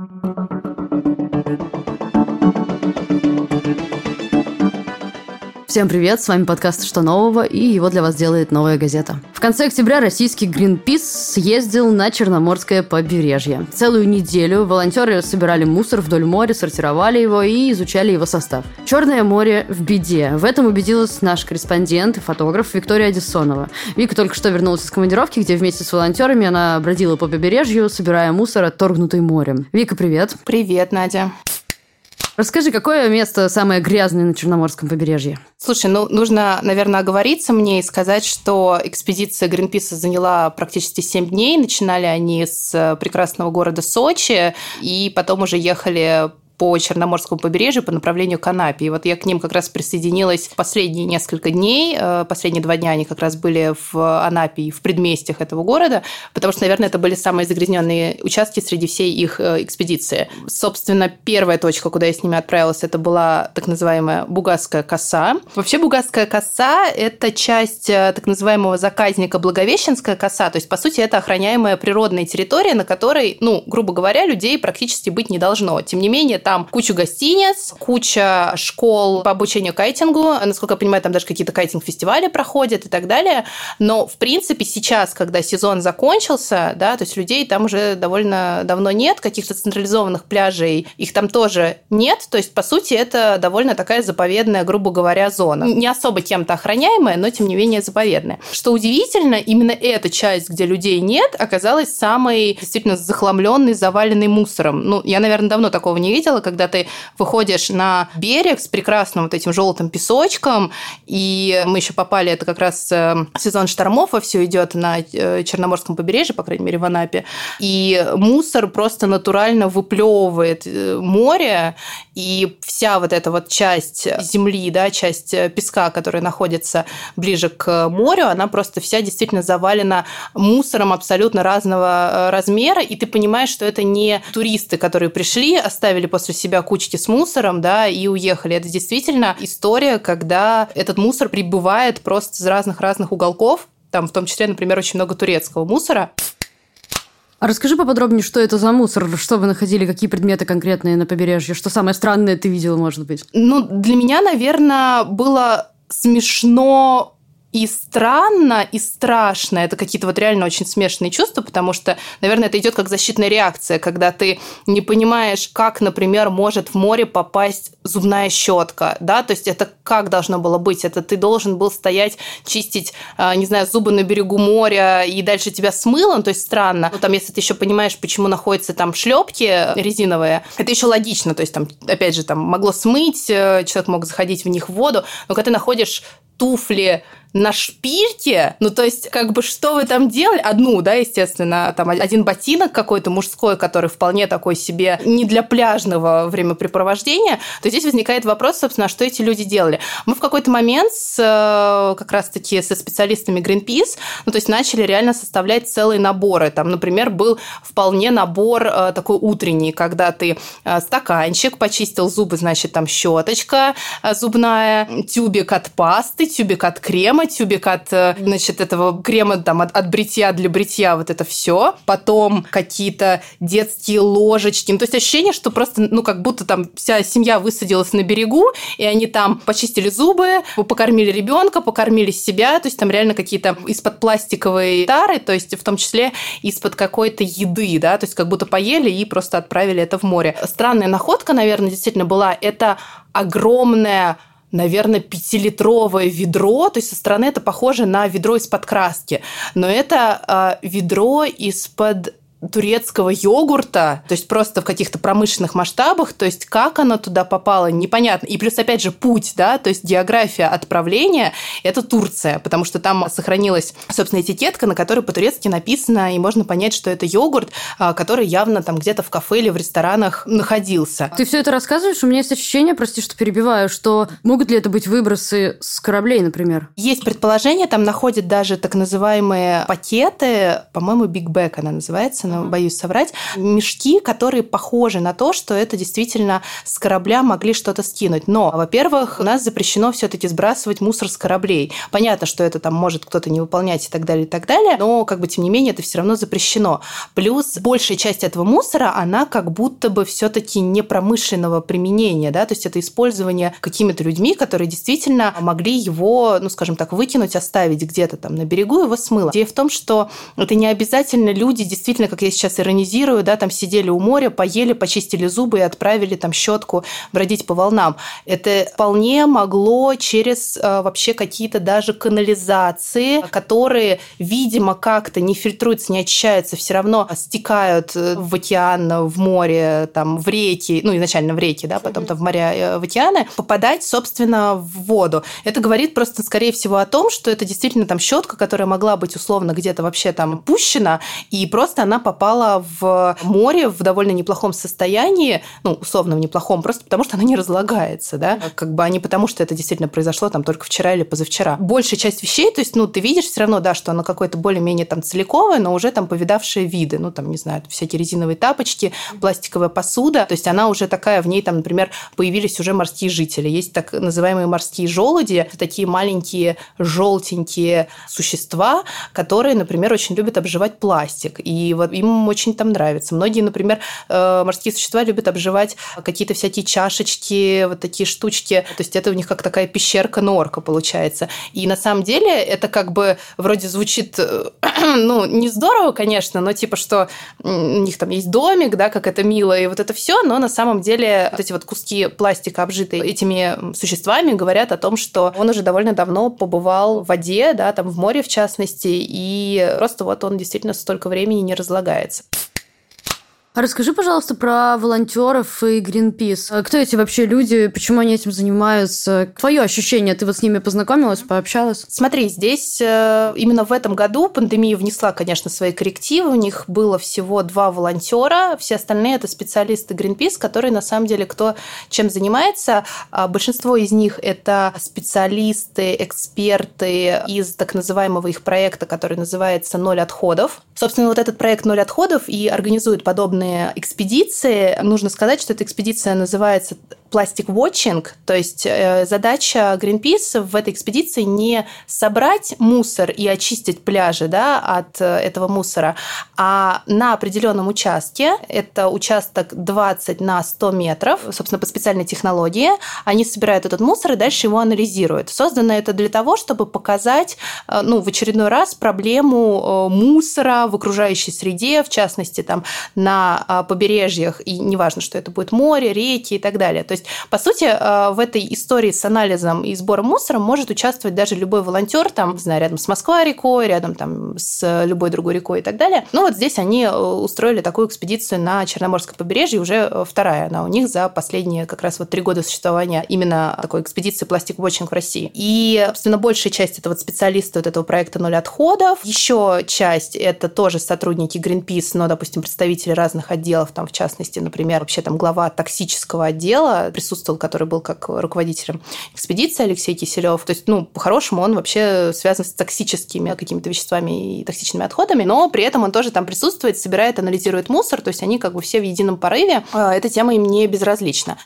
Thank you. Всем привет, с вами подкаст «Что нового?» и его для вас делает «Новая газета». В конце октября российский Greenpeace съездил на Черноморское побережье. Целую неделю волонтеры собирали мусор вдоль моря, сортировали его и изучали его состав. Черное море в беде. В этом убедилась наш корреспондент и фотограф Виктория Одессонова. Вика только что вернулась из командировки, где вместе с волонтерами она бродила по побережью, собирая мусор, отторгнутый морем. Вика, привет. Привет, Надя. Расскажи, какое место самое грязное на Черноморском побережье? Слушай, ну нужно, наверное, оговориться мне и сказать, что экспедиция Гринписа заняла практически 7 дней. Начинали они с прекрасного города Сочи, и потом уже ехали по Черноморскому побережью по направлению к Анапе. И вот я к ним как раз присоединилась последние несколько дней. Э, последние два дня они как раз были в Анапе и в предместьях этого города, потому что, наверное, это были самые загрязненные участки среди всей их э, экспедиции. Собственно, первая точка, куда я с ними отправилась, это была так называемая Бугасская коса. Вообще Бугасская коса – это часть э, так называемого заказника Благовещенская коса, то есть, по сути, это охраняемая природная территория, на которой, ну, грубо говоря, людей практически быть не должно. Тем не менее, там куча гостиниц, куча школ по обучению кайтингу. Насколько я понимаю, там даже какие-то кайтинг-фестивали проходят и так далее. Но, в принципе, сейчас, когда сезон закончился, да, то есть людей там уже довольно давно нет, каких-то централизованных пляжей, их там тоже нет. То есть, по сути, это довольно такая заповедная, грубо говоря, зона. Не особо кем-то охраняемая, но, тем не менее, заповедная. Что удивительно, именно эта часть, где людей нет, оказалась самой действительно захламленной, заваленной мусором. Ну, я, наверное, давно такого не видела, видела, когда ты выходишь на берег с прекрасным вот этим желтым песочком, и мы еще попали, это как раз э, сезон штормов, во все идет на э, Черноморском побережье, по крайней мере, в Анапе, и мусор просто натурально выплевывает э, море, и вся вот эта вот часть земли, да, часть песка, которая находится ближе к морю, она просто вся действительно завалена мусором абсолютно разного размера, и ты понимаешь, что это не туристы, которые пришли, оставили после после себя кучки с мусором, да, и уехали. Это действительно история, когда этот мусор прибывает просто из разных-разных уголков, там в том числе, например, очень много турецкого мусора. А расскажи поподробнее, что это за мусор, что вы находили, какие предметы конкретные на побережье, что самое странное ты видела, может быть? Ну, для меня, наверное, было смешно и странно, и страшно. Это какие-то вот реально очень смешанные чувства, потому что, наверное, это идет как защитная реакция, когда ты не понимаешь, как, например, может в море попасть зубная щетка, да, то есть это как должно было быть? Это ты должен был стоять, чистить, а, не знаю, зубы на берегу моря, и дальше тебя смыло, ну, то есть странно. Ну, там, если ты еще понимаешь, почему находятся там шлепки резиновые, это еще логично, то есть там, опять же, там могло смыть, э, человек мог заходить в них в воду, но когда ты находишь туфли на шпильке, ну, то есть, как бы, что вы там делали? Одну, да, естественно, там один ботинок какой-то мужской, который вполне такой себе не для пляжного времяпрепровождения, то здесь возникает вопрос, собственно, а что эти люди делали. Мы в какой-то момент с, э, как раз-таки со специалистами Greenpeace, ну, то есть, начали реально составлять целые наборы. Там, например, был вполне набор э, такой утренний, когда ты э, стаканчик, почистил зубы, значит, там щеточка зубная, тюбик от пасты, тюбик от крема, крема, тюбик от, э, значит, этого крема там от, от бритья для бритья, вот это все. Потом какие-то детские ложечки. Ну, то есть ощущение, что просто, ну, как будто там вся семья высадилась на берегу, и они там почистили зубы, покормили ребенка, покормили себя, то есть там реально какие-то из-под пластиковой тары, то есть в том числе из-под какой-то еды, да, то есть как будто поели и просто отправили это в море. Странная находка, наверное, действительно была, это огромная наверное, пятилитровое ведро, то есть со стороны это похоже на ведро из-под краски, но это э, ведро из-под турецкого йогурта, то есть просто в каких-то промышленных масштабах, то есть как оно туда попало, непонятно. И плюс, опять же, путь, да, то есть география отправления – это Турция, потому что там сохранилась, собственно, этикетка, на которой по-турецки написано, и можно понять, что это йогурт, а, который явно там где-то в кафе или в ресторанах находился. Ты все это рассказываешь, у меня есть ощущение, прости, что перебиваю, что могут ли это быть выбросы с кораблей, например? Есть предположение, там находят даже так называемые пакеты, по-моему, Big Bag она называется, честно боюсь соврать, мешки, которые похожи на то, что это действительно с корабля могли что-то скинуть. Но, во-первых, у нас запрещено все-таки сбрасывать мусор с кораблей. Понятно, что это там может кто-то не выполнять и так далее, и так далее, но как бы тем не менее это все равно запрещено. Плюс большая часть этого мусора, она как будто бы все-таки не промышленного применения, да, то есть это использование какими-то людьми, которые действительно могли его, ну, скажем так, выкинуть, оставить где-то там на берегу, его смыло. Идея в том, что это не обязательно люди, действительно, как я сейчас иронизирую, да, там сидели у моря, поели, почистили зубы и отправили там щетку бродить по волнам. Это вполне могло через э, вообще какие-то даже канализации, которые, видимо, как-то не фильтруются, не очищаются, все равно стекают э, в океан, в море, там, в реки, ну, изначально в реки, да, потом там в моря, э, в океаны, попадать, собственно, в воду. Это говорит просто, скорее всего, о том, что это действительно там щетка, которая могла быть условно где-то вообще там пущена, и просто она попала в море в довольно неплохом состоянии, ну, условно в неплохом, просто потому что она не разлагается, да, как бы, а не потому, что это действительно произошло там только вчера или позавчера. Большая часть вещей, то есть, ну, ты видишь все равно, да, что она какое-то более-менее там целиковое, но уже там повидавшие виды, ну, там, не знаю, всякие резиновые тапочки, пластиковая посуда, то есть она уже такая, в ней там, например, появились уже морские жители. Есть так называемые морские желуди, такие маленькие желтенькие существа, которые, например, очень любят обживать пластик, и вот им очень там нравится. Многие, например, э, морские существа любят обживать какие-то всякие чашечки, вот такие штучки, то есть это у них как такая пещерка норка получается. И на самом деле это как бы вроде звучит, э, ну, не здорово, конечно, но типа, что у них там есть домик, да, как это мило, и вот это все, но на самом деле вот эти вот куски пластика, обжитые этими существами, говорят о том, что он уже довольно давно побывал в воде, да, там в море в частности, и просто вот он действительно столько времени не разлагается. guides. А расскажи, пожалуйста, про волонтеров и Greenpeace. А кто эти вообще люди, почему они этим занимаются? Твое ощущение, ты вот с ними познакомилась, пообщалась? Смотри, здесь э, именно в этом году пандемия внесла, конечно, свои коррективы. У них было всего два волонтера, все остальные это специалисты Greenpeace, которые на самом деле кто чем занимается. А большинство из них это специалисты, эксперты из так называемого их проекта, который называется «Ноль отходов». Собственно, вот этот проект «Ноль отходов» и организует подобные подобные экспедиции. Нужно сказать, что эта экспедиция называется пластик watching, то есть э, задача Greenpeace в этой экспедиции не собрать мусор и очистить пляжи да, от э, этого мусора, а на определенном участке, это участок 20 на 100 метров, собственно, по специальной технологии, они собирают этот мусор и дальше его анализируют. Создано это для того, чтобы показать, э, ну, в очередной раз проблему мусора в окружающей среде, в частности, там, на побережьях, и неважно, что это будет море, реки и так далее. То есть по сути, э, в этой истории с анализом и сбором мусора может участвовать даже любой волонтер, там, не знаю, рядом с Москва-рекой, рядом там с любой другой рекой и так далее. Ну вот здесь они э, устроили такую экспедицию на Черноморское побережье, уже э, вторая она у них за последние как раз вот три года существования именно такой экспедиции пластик Watching в России. И, собственно, большая часть это вот специалисты вот этого проекта «Ноль отходов». Еще часть это тоже сотрудники Greenpeace, но, допустим, представители разных отделов, там, в частности, например, вообще там глава токсического отдела, присутствовал, который был как руководителем экспедиции Алексей Киселев. То есть, ну, по-хорошему, он вообще связан с токсическими какими-то веществами и токсичными отходами, но при этом он тоже там присутствует, собирает, анализирует мусор, то есть они как бы все в едином порыве. А, эта тема им не безразлична.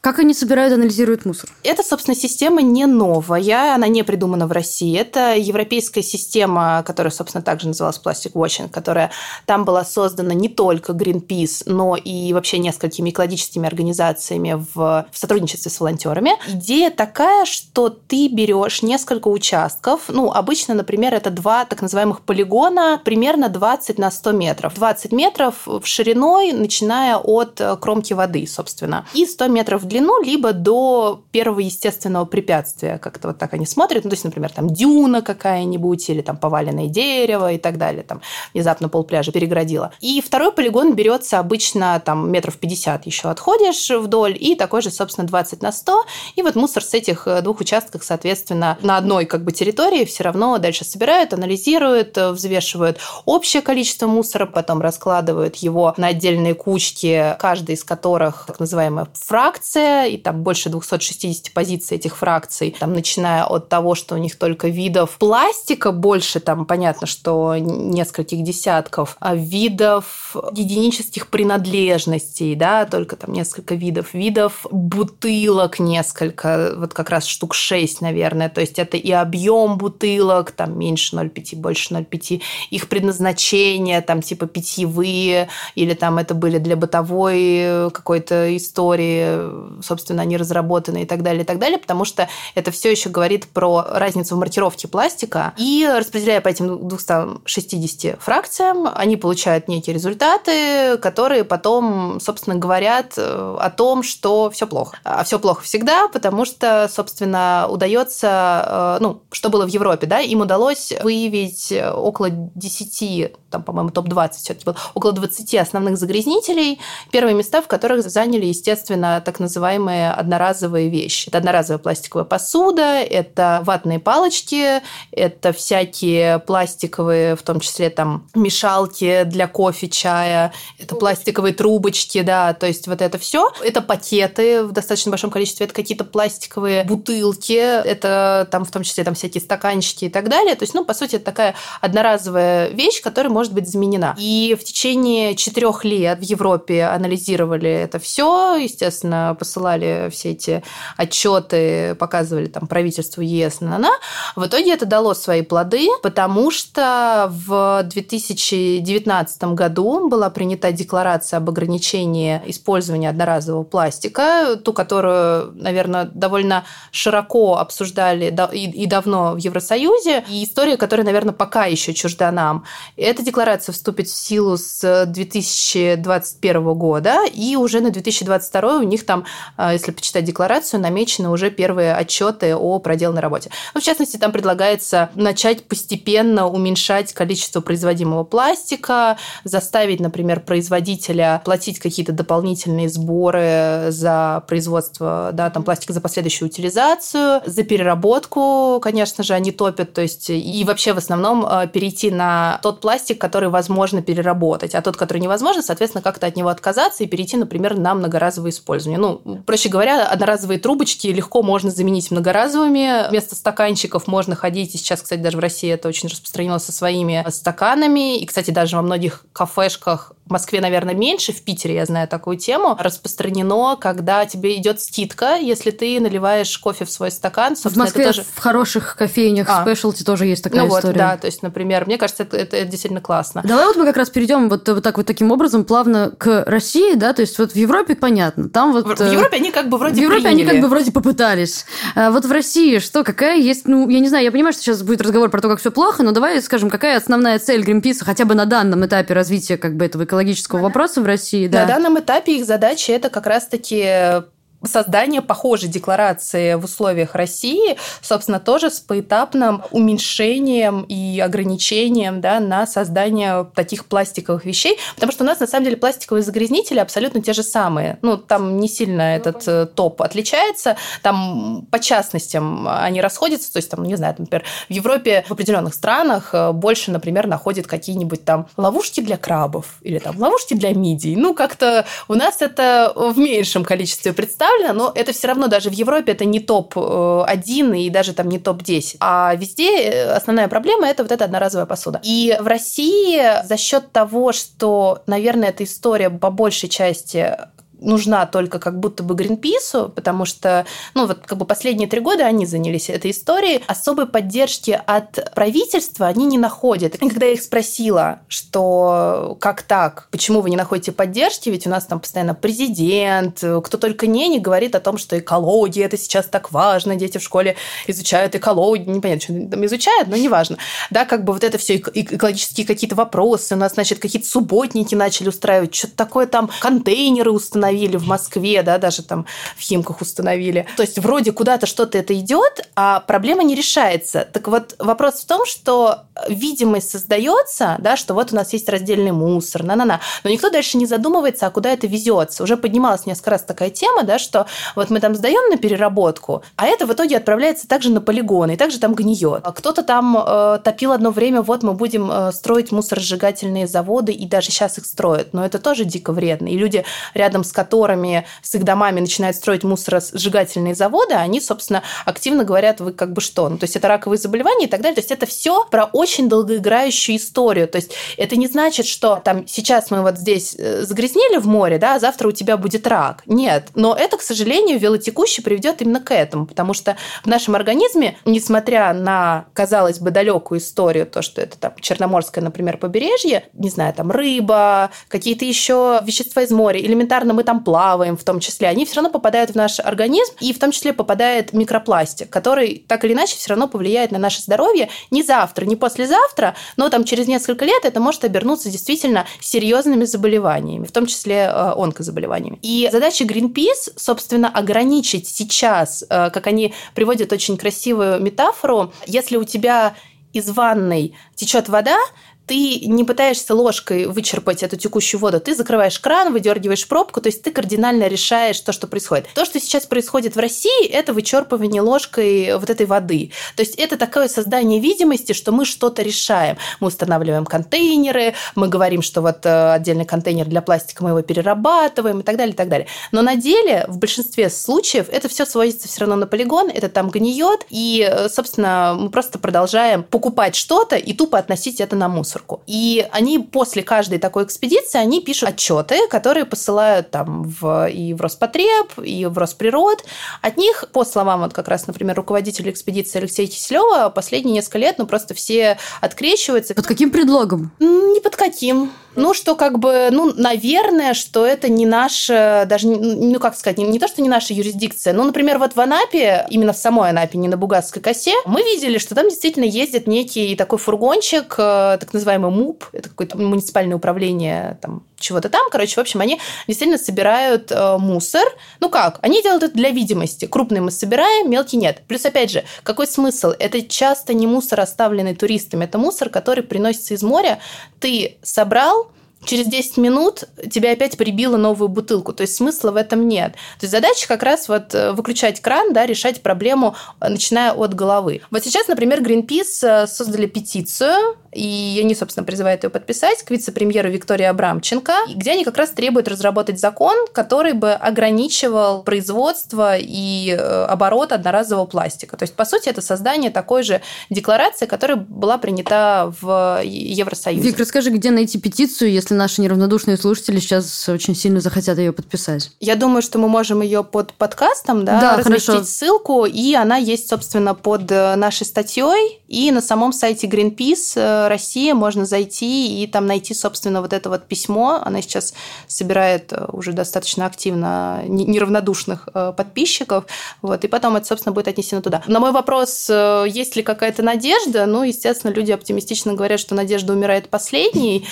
Как они собирают, анализируют мусор? Эта, собственно, система не новая, она не придумана в России. Это европейская система, которая, собственно, также называлась Plastic Watching, которая там была создана не только Greenpeace, но и вообще несколькими экологическими организациями в, в сотрудничестве с волонтерами. Идея такая, что ты берешь несколько участков, ну, обычно, например, это два так называемых полигона, примерно 20 на 100 метров. 20 метров в шириной, начиная от кромки воды, собственно, и 100 метров длину, либо до первого естественного препятствия. Как-то вот так они смотрят. Ну, то есть, например, там дюна какая-нибудь или там поваленное дерево и так далее. Там внезапно пол пляжа переградило. И второй полигон берется обычно там метров 50 еще отходишь вдоль и такой же, собственно, 20 на 100. И вот мусор с этих э, двух участков, соответственно, на одной как бы территории все равно дальше собирают, анализируют, э, взвешивают общее количество мусора, потом раскладывают его на отдельные кучки, каждая из которых так называемая фракция, фракция, и там больше 260 позиций этих фракций, там, начиная от того, что у них только видов пластика больше, там, понятно, что нескольких десятков, а видов единических принадлежностей, да, только там несколько видов, видов бутылок несколько, вот как раз штук 6, наверное, то есть это и объем бутылок, там меньше 0,5, больше 0,5, их предназначение, там типа питьевые, или там это были для бытовой какой-то истории, собственно, они разработаны и так далее, и так далее, потому что это все еще говорит про разницу в маркировке пластика. И распределяя по этим 260 фракциям, они получают некие результаты, которые потом, собственно, говорят э, о том, что все плохо. А все плохо всегда, потому что, собственно, удается, э, ну, что было в Европе, да, им удалось выявить около 10, там, по-моему, топ-20 все-таки было, около 20 основных загрязнителей, первые места в которых заняли, естественно, так называемые одноразовые вещи. Это одноразовая пластиковая посуда, это ватные палочки, это всякие пластиковые, в том числе там мешалки для кофе, чая, это пластиковые трубочки, да, то есть вот это все. Это пакеты в достаточно большом количестве, это какие-то пластиковые бутылки, это там в том числе там всякие стаканчики и так далее. То есть, ну, по сути, это такая одноразовая вещь, которая может быть заменена. И в течение четырех лет в Европе анализировали это все, естественно, посылали все эти отчеты, показывали там правительству ЕС, на, на. В итоге это дало свои плоды, потому что в 2019 году была принята декларация об ограничении использования одноразового пластика, ту, которую, наверное, довольно широко обсуждали и давно в Евросоюзе, и история, которая, наверное, пока еще чужда нам. Эта декларация вступит в силу с 2021 года, и уже на 2022 у них там, если почитать декларацию, намечены уже первые отчеты о проделанной работе. Ну, в частности, там предлагается начать постепенно уменьшать количество производимого пластика, заставить, например, производителя платить какие-то дополнительные сборы за производство да, там, пластика за последующую утилизацию, за переработку, конечно же, они топят, то есть и вообще в основном а, перейти на тот пластик, который возможно переработать, а тот, который невозможно, соответственно, как-то от него отказаться и перейти, например, на многоразовое использование. Ну, проще говоря, одноразовые трубочки легко можно заменить многоразовыми. Вместо стаканчиков можно ходить, и сейчас, кстати, даже в России это очень распространилось со своими стаканами. И, кстати, даже во многих кафешках в Москве, наверное, меньше, в Питере я знаю такую тему, распространено, когда тебе идет скидка, если ты наливаешь кофе в свой стакан. В Москве тоже... в хороших кофейнях а. спешлти тоже есть такая ну история. Вот, да, то есть, например, мне кажется, это, это, это действительно классно. Давай вот мы как раз перейдем вот, вот так вот таким образом плавно к России, да, то есть вот в Европе понятно, там вот... В, в Европе они как бы вроде В Европе приняли. они как бы вроде попытались. А вот в России что, какая есть, ну, я не знаю, я понимаю, что сейчас будет разговор про то, как все плохо, но давай скажем, какая основная цель Гринписа хотя бы на данном этапе развития как бы этого экологического вопроса в России? Да. На данном этапе их задача это как раз-таки создание похожей декларации в условиях России, собственно, тоже с поэтапным уменьшением и ограничением да, на создание таких пластиковых вещей, потому что у нас, на самом деле, пластиковые загрязнители абсолютно те же самые. Ну, там не сильно этот э, топ отличается, там по частностям они расходятся, то есть, там, не знаю, например, в Европе в определенных странах э, больше, например, находят какие-нибудь там ловушки для крабов или там ловушки для мидий. Ну, как-то у нас это в меньшем количестве представлено, представлено, но это все равно даже в Европе это не топ-1 и даже там не топ-10. А везде э, основная проблема – это вот эта одноразовая посуда. И в России за счет того, что, наверное, эта история по большей части нужна только как будто бы Гринпису, потому что, ну, вот как бы последние три года они занялись этой историей, особой поддержки от правительства они не находят. И когда я их спросила, что как так, почему вы не находите поддержки, ведь у нас там постоянно президент, кто только не, не говорит о том, что экология это сейчас так важно, дети в школе изучают экологию, непонятно, что они там изучают, но неважно. Да, как бы вот это все экологические какие-то вопросы, у нас, значит, какие-то субботники начали устраивать, что-то такое там, контейнеры установили, установили в Москве, да, даже там в Химках установили. То есть вроде куда-то что-то это идет, а проблема не решается. Так вот, вопрос в том, что видимость создается, да, что вот у нас есть раздельный мусор, на-на-на, но никто дальше не задумывается, а куда это везется. Уже поднималась несколько раз такая тема, да, что вот мы там сдаем на переработку, а это в итоге отправляется также на полигоны, и также там гниет. А кто-то там э, топил одно время, вот мы будем э, строить мусоросжигательные заводы, и даже сейчас их строят, но это тоже дико вредно. И люди рядом с которыми с их домами начинают строить мусоросжигательные заводы, они, собственно, активно говорят, вы как бы что? Ну, то есть это раковые заболевания и так далее. То есть это все про очень долгоиграющую историю. То есть это не значит, что там сейчас мы вот здесь э, загрязнили в море, да, а завтра у тебя будет рак. Нет. Но это, к сожалению, велотекущий приведет именно к этому, потому что в нашем организме, несмотря на, казалось бы, далекую историю, то, что это там Черноморское, например, побережье, не знаю, там рыба, какие-то еще вещества из моря, элементарно мы там плаваем в том числе, они все равно попадают в наш организм, и в том числе попадает микропластик, который так или иначе все равно повлияет на наше здоровье не завтра, не послезавтра, но там через несколько лет это может обернуться действительно серьезными заболеваниями, в том числе э, онкозаболеваниями. И задача Greenpeace, собственно, ограничить сейчас, э, как они приводят очень красивую метафору, если у тебя из ванной течет вода, ты не пытаешься ложкой вычерпать эту текущую воду, ты закрываешь кран, выдергиваешь пробку, то есть ты кардинально решаешь то, что происходит. То, что сейчас происходит в России, это вычерпывание ложкой вот этой воды. То есть это такое создание видимости, что мы что-то решаем. Мы устанавливаем контейнеры, мы говорим, что вот э, отдельный контейнер для пластика мы его перерабатываем и так далее, и так далее. Но на деле в большинстве случаев это все сводится все равно на полигон, это там гниет, и, э, собственно, мы просто продолжаем покупать что-то и тупо относить это на мусор мусорку. И они после каждой такой экспедиции, они пишут отчеты, которые посылают там в, и в Роспотреб, и в Росприрод. От них, по словам вот как раз, например, руководителя экспедиции Алексея Киселева, последние несколько лет, ну, просто все открещиваются. Под каким предлогом? Не под каким. Ну, что как бы, ну, наверное, что это не наша, даже, ну, как сказать, не, не то, что не наша юрисдикция. Ну, например, вот в Анапе, именно в самой Анапе, не на Бугатской косе, мы видели, что там действительно ездит некий такой фургончик, э, так называемый МУП, это какое-то муниципальное управление там чего-то там. Короче, в общем, они действительно собирают э, мусор. Ну как? Они делают это для видимости. Крупный мы собираем, мелкий нет. Плюс, опять же, какой смысл? Это часто не мусор, оставленный туристами. Это мусор, который приносится из моря. Ты собрал, через 10 минут тебя опять прибило новую бутылку. То есть смысла в этом нет. То есть задача как раз вот э, выключать кран, да, решать проблему, э, начиная от головы. Вот сейчас, например, Greenpeace э, создали петицию, и они, собственно, призывают ее подписать к вице-премьеру Виктории Абрамченко, где они как раз требуют разработать закон, который бы ограничивал производство и оборот одноразового пластика. То есть, по сути, это создание такой же декларации, которая была принята в Евросоюзе. Вик, расскажи, где найти петицию, если если наши неравнодушные слушатели сейчас очень сильно захотят ее подписать? Я думаю, что мы можем ее под подкастом да, да, разместить хорошо. ссылку, и она есть, собственно, под э, нашей статьей, и на самом сайте Greenpeace э, Россия можно зайти и там найти, собственно, вот это вот письмо. Она сейчас собирает э, уже достаточно активно неравнодушных подписчиков, вот, и потом это, собственно, будет отнесено туда. На мой вопрос, есть ли какая-то надежда, ну, естественно, люди оптимистично говорят, что надежда умирает последней.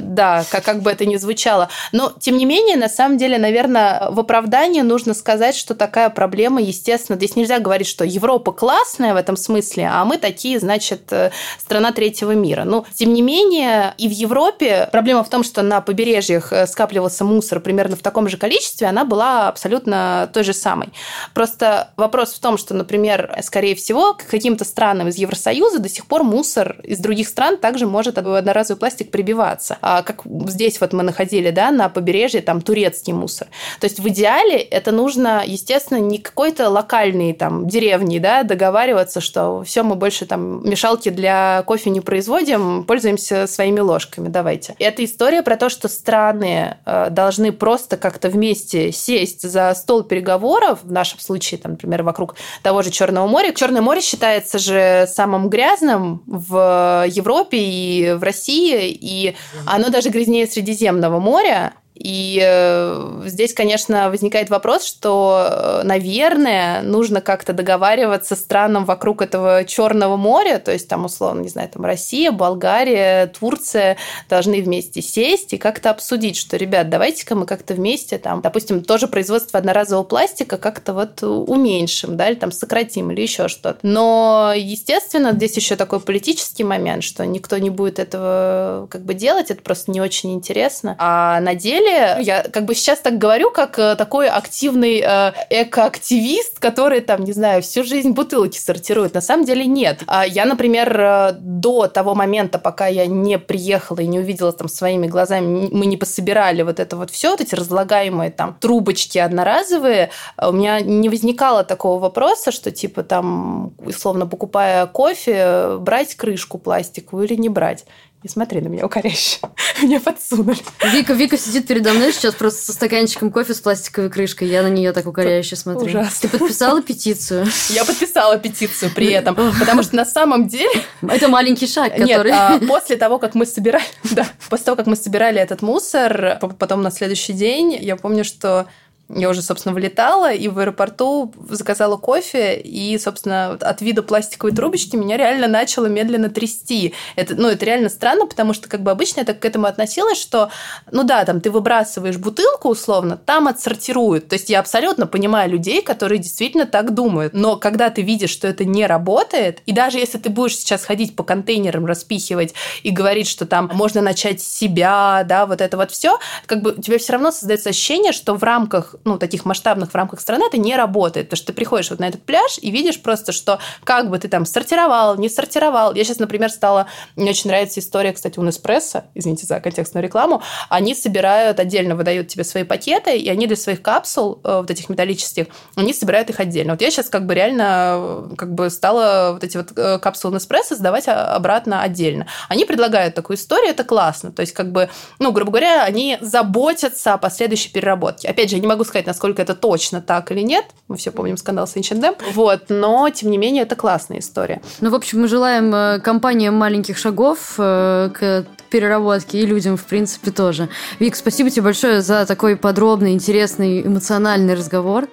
Да, как, как бы это ни звучало. Но, тем не менее, на самом деле, наверное, в оправдании нужно сказать, что такая проблема, естественно, здесь нельзя говорить, что Европа классная в этом смысле, а мы такие, значит, э, страна третьего мира. Но, тем не менее, и в Европе проблема в том, что на побережьях э, скапливался мусор примерно в таком же количестве, она была абсолютно той же самой. Просто вопрос в том, что, например, скорее всего, к каким-то странам из Евросоюза до сих пор мусор из других стран также может одноразовый пластик прибиваться. А как здесь вот мы находили, да, на побережье, там турецкий мусор. То есть в идеале это нужно, естественно, не какой-то локальной там деревни, да, договариваться, что все, мы больше там мешалки для кофе не производим, пользуемся своими ложками, давайте. Это история про то, что страны э, должны просто как-то вместе сесть за стол переговоров, в нашем случае, там, например, вокруг того же Черного моря. Черное море считается же самым грязным в Европе и в России, и оно даже грязнее Средиземного моря, и э, здесь, конечно, возникает вопрос, что, э, наверное, нужно как-то договариваться с странам вокруг этого Черного моря, то есть там, условно, не знаю, там Россия, Болгария, Турция должны вместе сесть и как-то обсудить, что, ребят, давайте-ка мы как-то вместе там, допустим, тоже производство одноразового пластика как-то вот уменьшим, да, или там сократим, или еще что-то. Но, естественно, здесь еще такой политический момент, что никто не будет этого как бы делать, это просто не очень интересно. А на деле деле, я как бы сейчас так говорю, как э, такой активный э, экоактивист, который там, не знаю, всю жизнь бутылки сортирует. На самом деле нет. А я, например, э, до того момента, пока я не приехала и не увидела там своими глазами, мы не пособирали вот это вот все, вот эти разлагаемые там трубочки одноразовые, у меня не возникало такого вопроса, что типа там, условно покупая кофе, брать крышку пластиковую или не брать. Не смотри на меня укоряюще. Меня подсунули. Вика, Вика сидит передо мной сейчас просто со стаканчиком кофе с пластиковой крышкой. Я на нее так укоряюще смотрю. Ужасно. Ты подписала петицию? Я подписала петицию при этом, потому что на самом деле... Это маленький шаг, который... Нет, а, после того, как мы собирали... Да, после того, как мы собирали этот мусор, потом на следующий день, я помню, что я уже, собственно, вылетала и в аэропорту заказала кофе, и, собственно, от вида пластиковой трубочки меня реально начало медленно трясти. Это, ну, это реально странно, потому что как бы обычно я так к этому относилась, что, ну да, там ты выбрасываешь бутылку условно, там отсортируют. То есть я абсолютно понимаю людей, которые действительно так думают. Но когда ты видишь, что это не работает, и даже если ты будешь сейчас ходить по контейнерам, распихивать и говорить, что там можно начать с себя, да, вот это вот все, как бы у тебя все равно создается ощущение, что в рамках ну, таких масштабных в рамках страны это не работает. Потому что ты приходишь вот на этот пляж и видишь просто, что как бы ты там сортировал, не сортировал. Я сейчас, например, стала... Мне очень нравится история, кстати, у Неспрессо, извините за контекстную рекламу, они собирают отдельно, выдают тебе свои пакеты, и они для своих капсул, э, вот этих металлических, они собирают их отдельно. Вот я сейчас как бы реально э, как бы стала вот эти вот э, капсулы Неспрессо сдавать обратно отдельно. Они предлагают такую историю, это классно. То есть как бы, ну, грубо говоря, они заботятся о последующей переработке. Опять же, я не могу сказать, насколько это точно так или нет. Мы все помним скандал с H&M. Вот, но, тем не менее, это классная история. Ну, в общем, мы желаем э, компаниям маленьких шагов э, к переработке и людям, в принципе, тоже. Вик, спасибо тебе большое за такой подробный, интересный, эмоциональный разговор.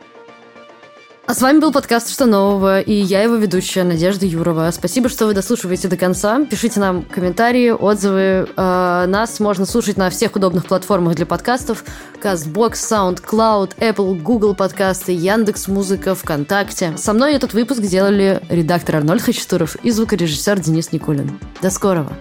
А с вами был подкаст «Что нового?» и я его ведущая Надежда Юрова. Спасибо, что вы дослушиваете до конца. Пишите нам комментарии, отзывы. Э, нас можно слушать на всех удобных платформах для подкастов. CastBox, SoundCloud, Apple, Google подкасты, Яндекс Музыка, ВКонтакте. Со мной этот выпуск делали редактор Арнольд Хачатуров и звукорежиссер Денис Никулин. До скорого!